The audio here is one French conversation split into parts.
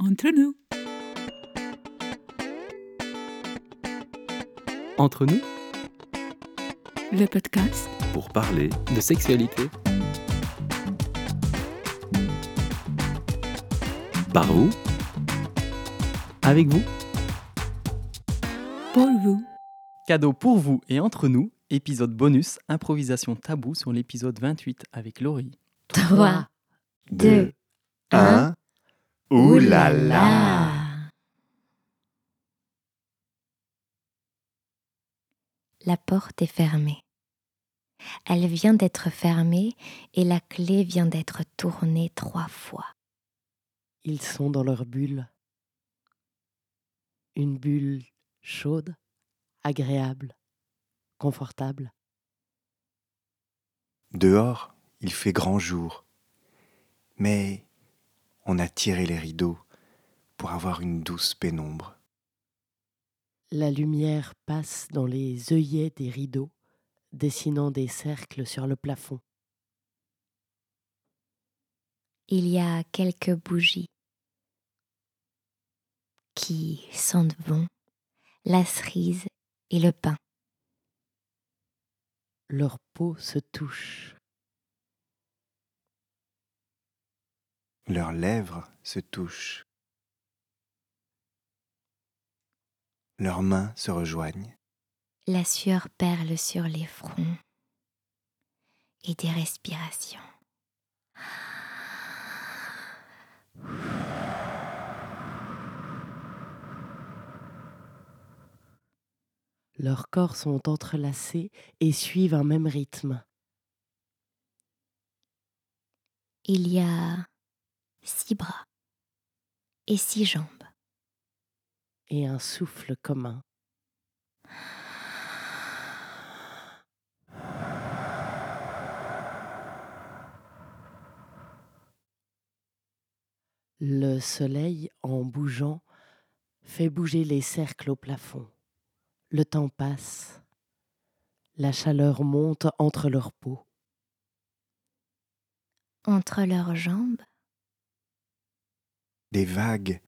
Entre nous. Entre nous, Le podcast pour parler de sexualité. Par vous, avec vous. pour vous. Cadeau pour vous et entre nous, épisode bonus, improvisation tabou sur l'épisode 28 avec Laurie. 3, 2, 1. Ouh là là La porte est fermée. Elle vient d'être fermée et la clé vient d'être tournée trois fois. Ils sont dans leur bulle. Une bulle chaude, agréable, confortable. Dehors, il fait grand jour. Mais on a tiré les rideaux pour avoir une douce pénombre. La lumière passe dans les œillets des rideaux, dessinant des cercles sur le plafond. Il y a quelques bougies qui sentent bon la cerise et le pain. Leur peau se touche. Leurs lèvres se touchent. Leurs mains se rejoignent. La sueur perle sur les fronts et des respirations. Leurs corps sont entrelacés et suivent un même rythme. Il y a six bras et six jambes. et un souffle commun. Le soleil, en bougeant, fait bouger les cercles au plafond. Le temps passe. La chaleur monte entre leurs peaux. Entre leurs jambes, Des vagues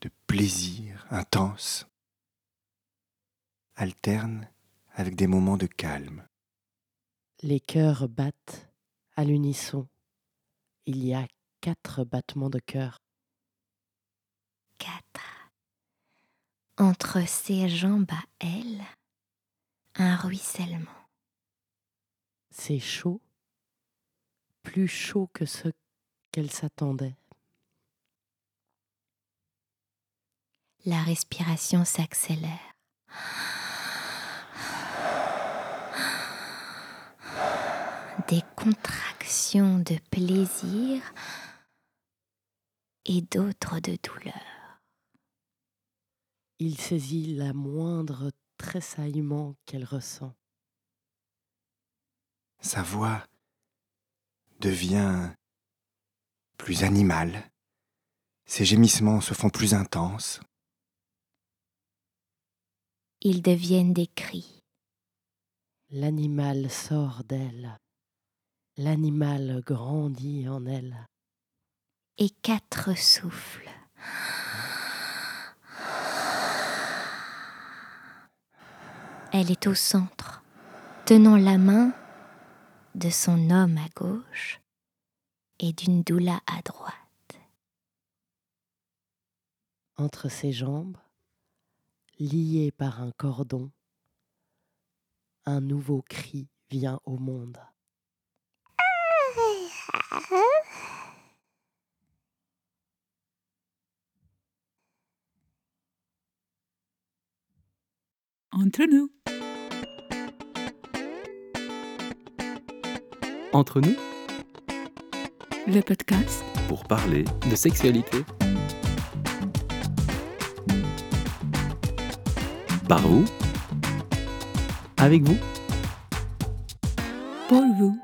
de plaisir intense alternent avec des moments de calme. Les cœurs battent à l'unisson. Il y a quatre battements de cœur. quatre. Entre ses jambes à elle, un ruissellement. C'est chaud, plus chaud que ce qu'elle s'attendait. La respiration s'accélère. Des contractions de plaisir et d'autres de douleur. Il saisit la moindre tressaillement qu'elle ressent. Sa voix devient plus animale. Ses gémissements se font plus intenses. Ils deviennent des cris. L'animal sort d'elle. L'animal grandit en elle. et quatre souffles. Elle est au centre, tenant la main de son homme à gauche et d'une doula à droite. Entre ses jambes, lié par un cordon, un nouveau cri vient au monde. Entre nous. Entre nous, Le podcast pour parler de sexualité. Par vous, avec vous. pour vous.